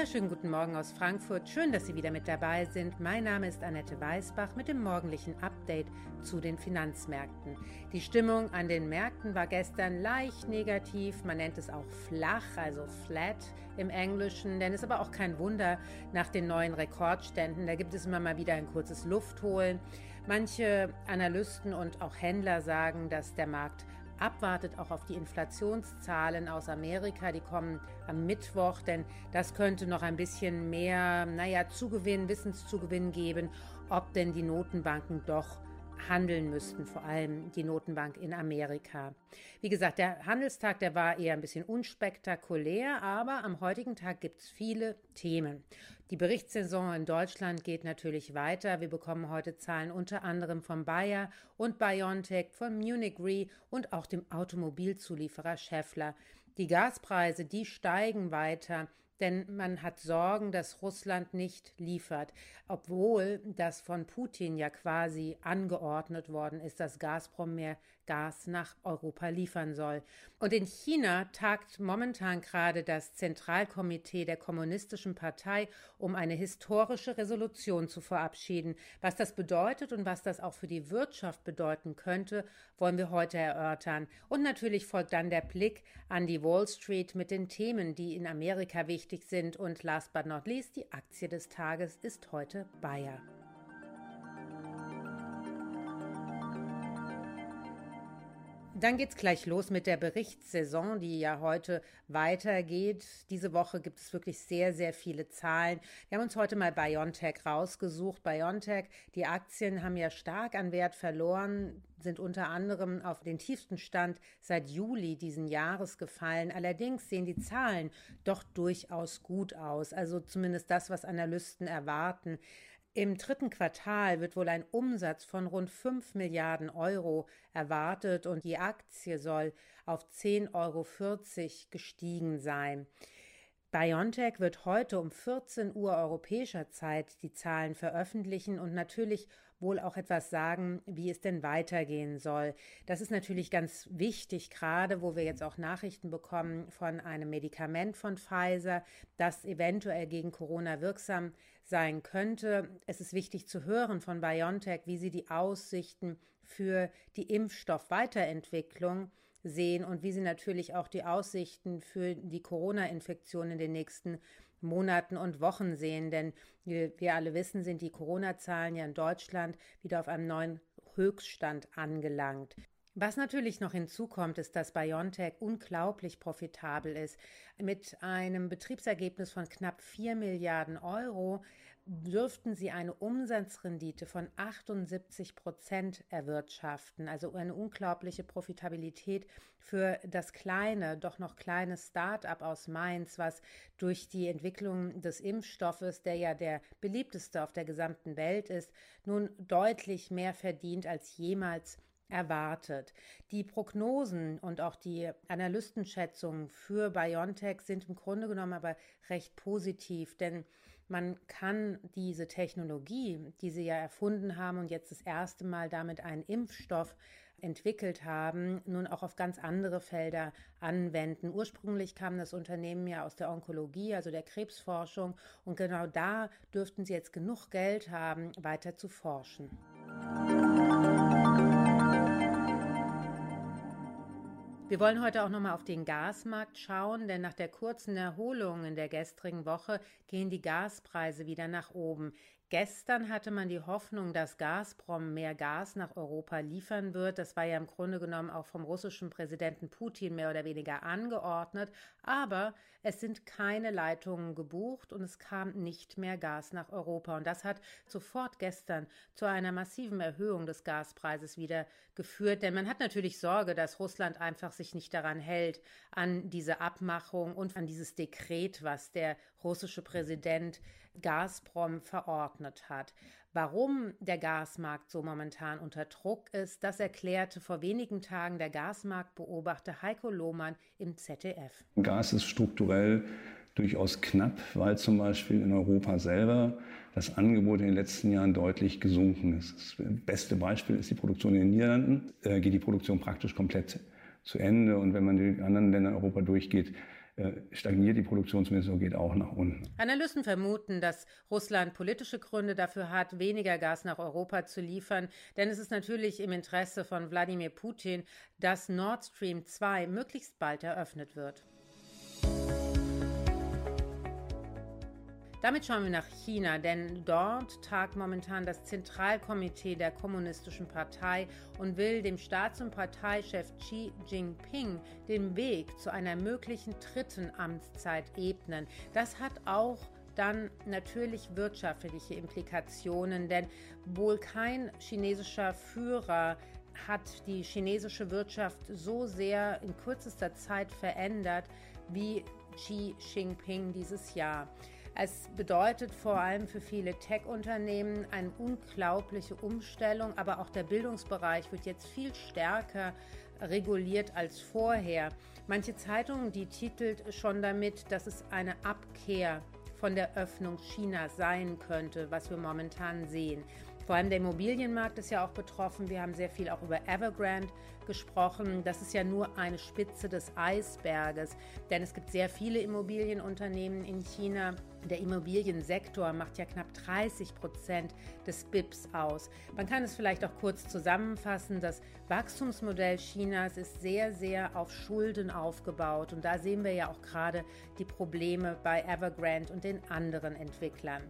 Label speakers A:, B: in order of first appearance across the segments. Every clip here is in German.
A: Wunderschönen guten Morgen aus Frankfurt. Schön, dass Sie wieder mit dabei sind. Mein Name ist Annette Weißbach mit dem morgendlichen Update zu den Finanzmärkten. Die Stimmung an den Märkten war gestern leicht negativ. Man nennt es auch flach, also flat im Englischen. Denn es ist aber auch kein Wunder nach den neuen Rekordständen. Da gibt es immer mal wieder ein kurzes Luftholen. Manche Analysten und auch Händler sagen, dass der Markt abwartet, auch auf die Inflationszahlen aus Amerika. Die kommen am Mittwoch, denn das könnte noch ein bisschen mehr, naja, Zugewinn, Wissenszugewinn geben, ob denn die Notenbanken doch handeln müssten, vor allem die Notenbank in Amerika. Wie gesagt, der Handelstag, der war eher ein bisschen unspektakulär, aber am heutigen Tag gibt es viele Themen. Die Berichtssaison in Deutschland geht natürlich weiter. Wir bekommen heute Zahlen unter anderem von Bayer und BioNTech, von Munich Re und auch dem Automobilzulieferer Schaeffler. Die Gaspreise, die steigen weiter denn man hat Sorgen, dass Russland nicht liefert, obwohl das von Putin ja quasi angeordnet worden ist, dass Gazprom mehr Gas nach Europa liefern soll. Und in China tagt momentan gerade das Zentralkomitee der Kommunistischen Partei, um eine historische Resolution zu verabschieden. Was das bedeutet und was das auch für die Wirtschaft bedeuten könnte, wollen wir heute erörtern. Und natürlich folgt dann der Blick an die Wall Street mit den Themen, die in Amerika wichtig sind. Und last but not least, die Aktie des Tages ist heute Bayer. Dann geht's gleich los mit der Berichtssaison, die ja heute weitergeht. Diese Woche gibt es wirklich sehr, sehr viele Zahlen. Wir haben uns heute mal BioNTech rausgesucht. BioNTech, die Aktien haben ja stark an Wert verloren, sind unter anderem auf den tiefsten Stand seit Juli diesen Jahres gefallen. Allerdings sehen die Zahlen doch durchaus gut aus. Also zumindest das, was Analysten erwarten. Im dritten Quartal wird wohl ein Umsatz von rund 5 Milliarden Euro erwartet und die Aktie soll auf 10,40 Euro gestiegen sein. BioNTech wird heute um 14 Uhr europäischer Zeit die Zahlen veröffentlichen und natürlich wohl auch etwas sagen, wie es denn weitergehen soll. Das ist natürlich ganz wichtig, gerade wo wir jetzt auch Nachrichten bekommen von einem Medikament von Pfizer, das eventuell gegen Corona wirksam sein könnte. Es ist wichtig zu hören von BioNTech, wie sie die Aussichten für die Impfstoffweiterentwicklung sehen und wie sie natürlich auch die Aussichten für die Corona-Infektion in den nächsten Monaten und Wochen sehen. Denn wir, wir alle wissen, sind die Corona-Zahlen ja in Deutschland wieder auf einem neuen Höchststand angelangt. Was natürlich noch hinzukommt, ist, dass BioNTech unglaublich profitabel ist. Mit einem Betriebsergebnis von knapp 4 Milliarden Euro dürften sie eine Umsatzrendite von 78 Prozent erwirtschaften. Also eine unglaubliche Profitabilität für das kleine, doch noch kleine Start-up aus Mainz, was durch die Entwicklung des Impfstoffes, der ja der beliebteste auf der gesamten Welt ist, nun deutlich mehr verdient als jemals erwartet. Die Prognosen und auch die Analystenschätzungen für BioNTech sind im Grunde genommen aber recht positiv, denn man kann diese Technologie, die sie ja erfunden haben und jetzt das erste Mal damit einen Impfstoff entwickelt haben, nun auch auf ganz andere Felder anwenden. Ursprünglich kam das Unternehmen ja aus der Onkologie, also der Krebsforschung, und genau da dürften sie jetzt genug Geld haben, weiter zu forschen. Wir wollen heute auch nochmal auf den Gasmarkt schauen, denn nach der kurzen Erholung in der gestrigen Woche gehen die Gaspreise wieder nach oben. Gestern hatte man die Hoffnung, dass Gazprom mehr Gas nach Europa liefern wird. Das war ja im Grunde genommen auch vom russischen Präsidenten Putin mehr oder weniger angeordnet. Aber es sind keine Leitungen gebucht und es kam nicht mehr Gas nach Europa. Und das hat sofort gestern zu einer massiven Erhöhung des Gaspreises wieder geführt. Denn man hat natürlich Sorge, dass Russland einfach sich nicht daran hält, an diese Abmachung und an dieses Dekret, was der russische Präsident Gazprom verordnet hat. Warum der Gasmarkt so momentan unter Druck ist, das erklärte vor wenigen Tagen der Gasmarktbeobachter Heiko Lohmann im ZDF.
B: Gas ist strukturell durchaus knapp, weil zum Beispiel in Europa selber das Angebot in den letzten Jahren deutlich gesunken ist. Das beste Beispiel ist die Produktion in den Niederlanden. Äh, geht die Produktion praktisch komplett zu Ende. Und wenn man die anderen Länder in Europa durchgeht, äh, stagniert die Produktion zumindest und geht auch nach unten.
A: Analysten vermuten, dass Russland politische Gründe dafür hat, weniger Gas nach Europa zu liefern. Denn es ist natürlich im Interesse von Wladimir Putin, dass Nord Stream 2 möglichst bald eröffnet wird. Damit schauen wir nach China, denn dort tagt momentan das Zentralkomitee der Kommunistischen Partei und will dem Staats- und Parteichef Xi Jinping den Weg zu einer möglichen dritten Amtszeit ebnen. Das hat auch dann natürlich wirtschaftliche Implikationen, denn wohl kein chinesischer Führer hat die chinesische Wirtschaft so sehr in kürzester Zeit verändert wie Xi Jinping dieses Jahr. Es bedeutet vor allem für viele Tech-Unternehmen eine unglaubliche Umstellung, aber auch der Bildungsbereich wird jetzt viel stärker reguliert als vorher. Manche Zeitungen, die titelt schon damit, dass es eine Abkehr von der Öffnung Chinas sein könnte, was wir momentan sehen. Vor allem der Immobilienmarkt ist ja auch betroffen. Wir haben sehr viel auch über Evergrande gesprochen. Das ist ja nur eine Spitze des Eisberges, denn es gibt sehr viele Immobilienunternehmen in China. Der Immobiliensektor macht ja knapp 30 Prozent des BIPs aus. Man kann es vielleicht auch kurz zusammenfassen. Das Wachstumsmodell Chinas ist sehr, sehr auf Schulden aufgebaut. Und da sehen wir ja auch gerade die Probleme bei Evergrande und den anderen Entwicklern.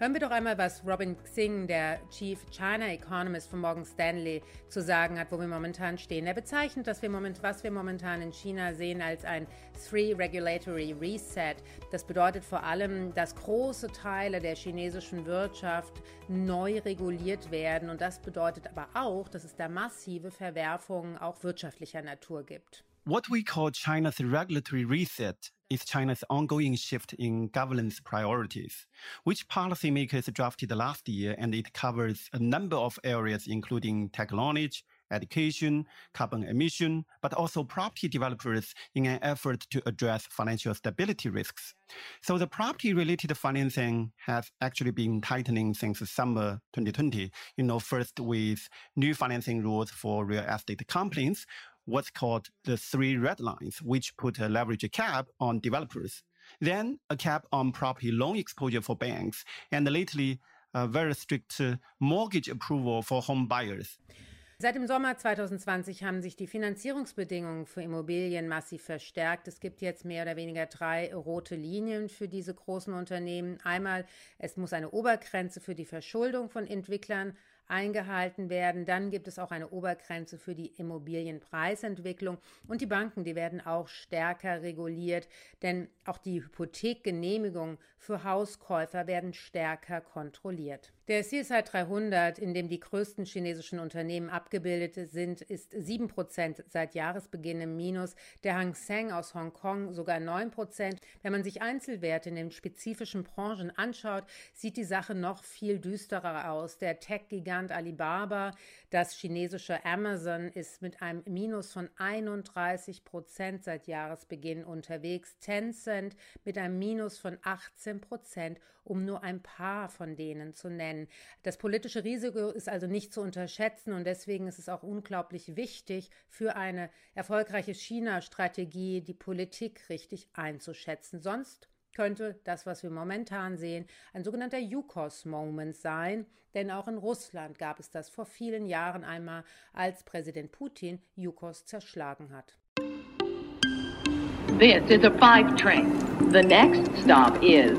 A: Hören wir doch einmal, was Robin Xing, der Chief China Economist von Morgan Stanley, zu sagen hat, wo wir momentan stehen. Er bezeichnet, dass wir moment, was wir momentan in China sehen, als ein Three Regulatory Reset. Das bedeutet vor allem, dass große Teile der chinesischen Wirtschaft neu reguliert werden. Und das bedeutet aber auch, dass es da massive Verwerfungen auch wirtschaftlicher Natur gibt.
C: What we call China's regulatory reset is China's ongoing shift in governance priorities, which policymakers drafted last year, and it covers a number of areas, including technology, education, carbon emission, but also property developers in an effort to address financial stability risks. So the property related financing has actually been tightening since summer 2020. You know, first with new financing rules for real estate companies, what's called the three red lines, which put a leverage cap on developers, then a cap on property loan exposure for banks, and lately a very strict mortgage approval for home buyers.
A: Seit dem Sommer 2020 haben sich die Finanzierungsbedingungen für Immobilien massiv verstärkt. Es gibt jetzt mehr oder weniger drei rote Linien für diese großen Unternehmen. Einmal, es muss eine Obergrenze für die Verschuldung von Entwicklern eingehalten werden. Dann gibt es auch eine Obergrenze für die Immobilienpreisentwicklung und die Banken, die werden auch stärker reguliert, denn auch die Hypothekgenehmigung für Hauskäufer werden stärker kontrolliert. Der CSI 300, in dem die größten chinesischen Unternehmen abgebildet sind, ist 7% seit Jahresbeginn im Minus. Der Hang Seng aus Hongkong sogar 9%. Wenn man sich Einzelwerte in den spezifischen Branchen anschaut, sieht die Sache noch viel düsterer aus. Der Tech-Gigant Alibaba, das chinesische Amazon ist mit einem Minus von 31% seit Jahresbeginn unterwegs. Tencent mit einem Minus von 18% um nur ein paar von denen zu nennen. Das politische Risiko ist also nicht zu unterschätzen und deswegen ist es auch unglaublich wichtig für eine erfolgreiche China-Strategie, die Politik richtig einzuschätzen. Sonst könnte das, was wir momentan sehen, ein sogenannter Yukos-Moment sein. Denn auch in Russland gab es das vor vielen Jahren einmal, als Präsident Putin Yukos zerschlagen hat. This is a five train. The next stop is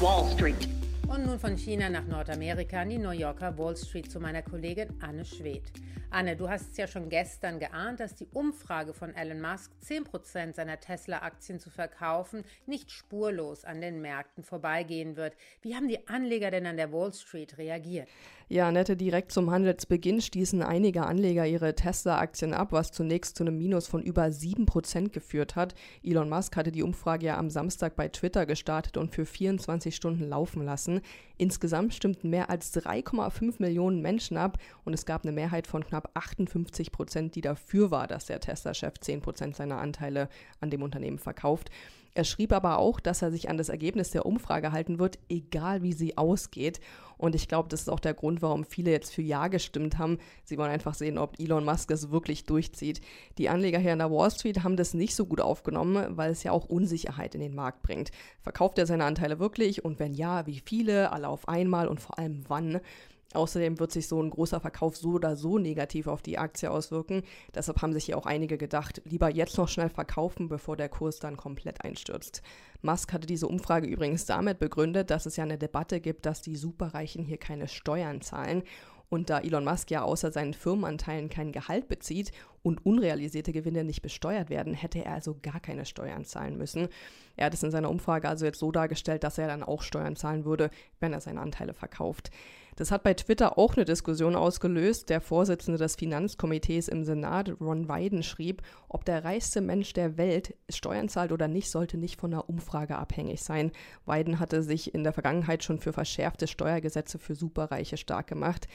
A: Wall Street. Und nun von China nach Nordamerika an die New Yorker Wall Street zu meiner Kollegin Anne Schwedt. Anne, du hast es ja schon gestern geahnt, dass die Umfrage von Elon Musk, 10% seiner Tesla-Aktien zu verkaufen, nicht spurlos an den Märkten vorbeigehen wird. Wie haben die Anleger denn an der Wall Street reagiert?
D: Ja, Nette, direkt zum Handelsbeginn stießen einige Anleger ihre Tesla-Aktien ab, was zunächst zu einem Minus von über 7% geführt hat. Elon Musk hatte die Umfrage ja am Samstag bei Twitter gestartet und für 24 Stunden laufen lassen. Insgesamt stimmten mehr als 3,5 Millionen Menschen ab und es gab eine Mehrheit von knapp knapp 58 Prozent, die dafür war, dass der Tesla-Chef 10 Prozent seiner Anteile an dem Unternehmen verkauft. Er schrieb aber auch, dass er sich an das Ergebnis der Umfrage halten wird, egal wie sie ausgeht. Und ich glaube, das ist auch der Grund, warum viele jetzt für Ja gestimmt haben. Sie wollen einfach sehen, ob Elon Musk es wirklich durchzieht. Die Anleger hier an der Wall Street haben das nicht so gut aufgenommen, weil es ja auch Unsicherheit in den Markt bringt. Verkauft er seine Anteile wirklich? Und wenn ja, wie viele? Alle auf einmal und vor allem wann? Außerdem wird sich so ein großer Verkauf so oder so negativ auf die Aktie auswirken. Deshalb haben sich hier auch einige gedacht, lieber jetzt noch schnell verkaufen, bevor der Kurs dann komplett einstürzt. Musk hatte diese Umfrage übrigens damit begründet, dass es ja eine Debatte gibt, dass die Superreichen hier keine Steuern zahlen. Und da Elon Musk ja außer seinen Firmenanteilen kein Gehalt bezieht und unrealisierte Gewinne nicht besteuert werden, hätte er also gar keine Steuern zahlen müssen. Er hat es in seiner Umfrage also jetzt so dargestellt, dass er dann auch Steuern zahlen würde, wenn er seine Anteile verkauft. Das hat bei Twitter auch eine Diskussion ausgelöst. Der Vorsitzende des Finanzkomitees im Senat, Ron Wyden, schrieb, ob der reichste Mensch der Welt Steuern zahlt oder nicht, sollte nicht von einer Umfrage abhängig sein. Wyden hatte sich in der Vergangenheit schon für verschärfte Steuergesetze für Superreiche stark gemacht.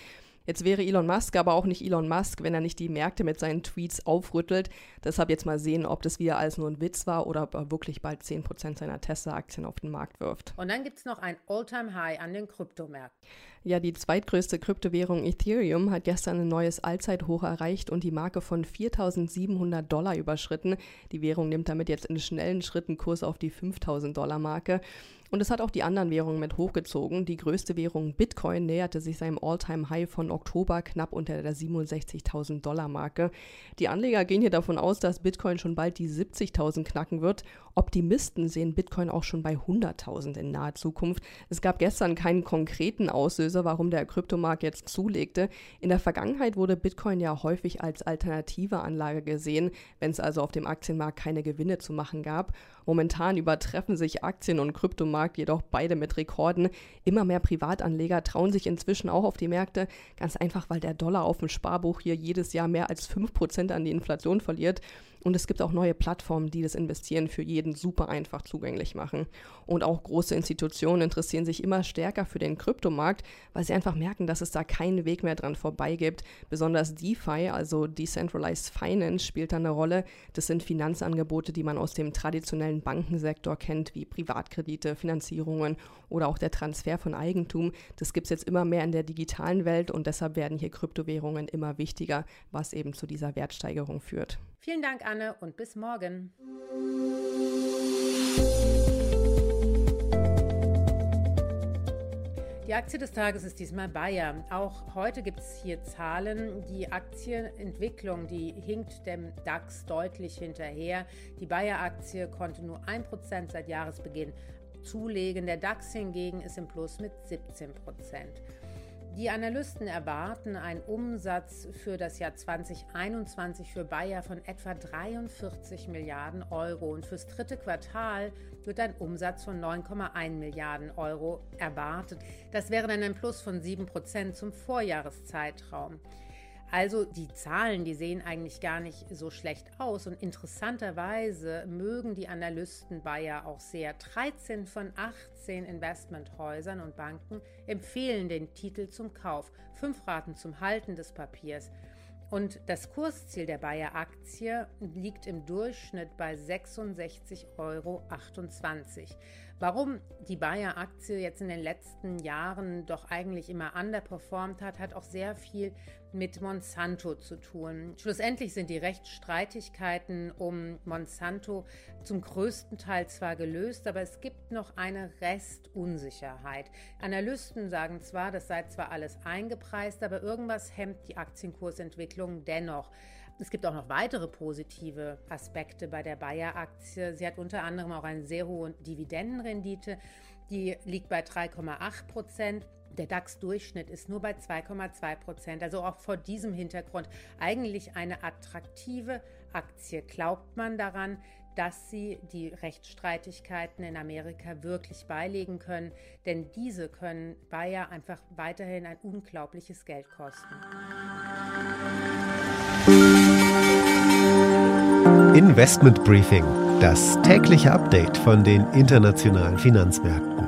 D: Jetzt wäre Elon Musk aber auch nicht Elon Musk, wenn er nicht die Märkte mit seinen Tweets aufrüttelt. Deshalb jetzt mal sehen, ob das wieder als nur ein Witz war oder ob er wirklich bald 10% seiner Tesla-Aktien auf den Markt wirft.
A: Und dann gibt es noch ein All-Time-High an den Kryptomärkten.
D: Ja, die zweitgrößte Kryptowährung Ethereum hat gestern ein neues Allzeithoch erreicht und die Marke von 4.700 Dollar überschritten. Die Währung nimmt damit jetzt in schnellen Schritten Kurs auf die 5.000 Dollar Marke. Und es hat auch die anderen Währungen mit hochgezogen. Die größte Währung Bitcoin näherte sich seinem All-Time-High von Oktober knapp unter der 67.000 Dollar Marke. Die Anleger gehen hier davon aus, dass Bitcoin schon bald die 70.000 knacken wird. Optimisten sehen Bitcoin auch schon bei 100.000 in naher Zukunft. Es gab gestern keinen konkreten Auslöser, warum der Kryptomarkt jetzt zulegte. In der Vergangenheit wurde Bitcoin ja häufig als alternative Anlage gesehen, wenn es also auf dem Aktienmarkt keine Gewinne zu machen gab. Momentan übertreffen sich Aktien und Kryptomarkt jedoch beide mit Rekorden. Immer mehr Privatanleger trauen sich inzwischen auch auf die Märkte, ganz einfach, weil der Dollar auf dem Sparbuch hier jedes Jahr mehr als 5% an die Inflation verliert. Und es gibt auch neue Plattformen, die das Investieren für jeden super einfach zugänglich machen. Und auch große Institutionen interessieren sich immer stärker für den Kryptomarkt, weil sie einfach merken, dass es da keinen Weg mehr dran vorbei gibt. Besonders DeFi, also Decentralized Finance, spielt da eine Rolle. Das sind Finanzangebote, die man aus dem traditionellen Bankensektor kennt, wie Privatkredite, Finanzierungen oder auch der Transfer von Eigentum. Das gibt es jetzt immer mehr in der digitalen Welt und deshalb werden hier Kryptowährungen immer wichtiger, was eben zu dieser Wertsteigerung führt.
A: Vielen Dank, Anne, und bis morgen. Die Aktie des Tages ist diesmal Bayer. Auch heute gibt es hier Zahlen. Die Aktienentwicklung, die hinkt dem DAX deutlich hinterher. Die Bayer-Aktie konnte nur 1% seit Jahresbeginn zulegen. Der DAX hingegen ist im Plus mit 17%. Die Analysten erwarten einen Umsatz für das Jahr 2021 für Bayer von etwa 43 Milliarden Euro und fürs dritte Quartal wird ein Umsatz von 9,1 Milliarden Euro erwartet. Das wäre dann ein Plus von 7 Prozent zum Vorjahreszeitraum. Also die Zahlen, die sehen eigentlich gar nicht so schlecht aus und interessanterweise mögen die Analysten Bayer auch sehr. 13 von 18 Investmenthäusern und Banken empfehlen den Titel zum Kauf, fünf Raten zum Halten des Papiers. Und das Kursziel der Bayer-Aktie liegt im Durchschnitt bei 66,28 Euro. Warum die Bayer-Aktie jetzt in den letzten Jahren doch eigentlich immer underperformt hat, hat auch sehr viel mit Monsanto zu tun. Schlussendlich sind die Rechtsstreitigkeiten um Monsanto zum größten Teil zwar gelöst, aber es gibt noch eine Restunsicherheit. Analysten sagen zwar, das sei zwar alles eingepreist, aber irgendwas hemmt die Aktienkursentwicklung dennoch. Es gibt auch noch weitere positive Aspekte bei der Bayer-Aktie. Sie hat unter anderem auch eine sehr hohe Dividendenrendite. Die liegt bei 3,8 Prozent. Der DAX-Durchschnitt ist nur bei 2,2 Prozent. Also auch vor diesem Hintergrund eigentlich eine attraktive Aktie. Glaubt man daran, dass sie die Rechtsstreitigkeiten in Amerika wirklich beilegen können, denn diese können Bayer einfach weiterhin ein unglaubliches Geld kosten.
E: Investment Briefing, das tägliche Update von den internationalen Finanzmärkten.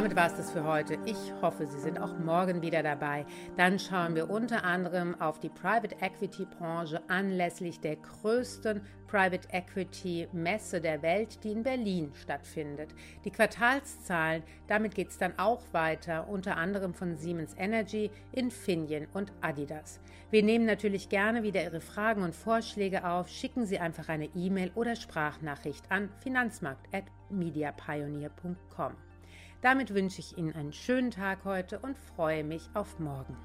A: Damit war es das für heute. Ich hoffe, Sie sind auch morgen wieder dabei. Dann schauen wir unter anderem auf die Private Equity Branche anlässlich der größten Private Equity Messe der Welt, die in Berlin stattfindet. Die Quartalszahlen, damit geht es dann auch weiter, unter anderem von Siemens Energy, Infineon und Adidas. Wir nehmen natürlich gerne wieder Ihre Fragen und Vorschläge auf. Schicken Sie einfach eine E-Mail oder Sprachnachricht an finanzmarkt.mediapioneer.com. Damit wünsche ich Ihnen einen schönen Tag heute und freue mich auf morgen.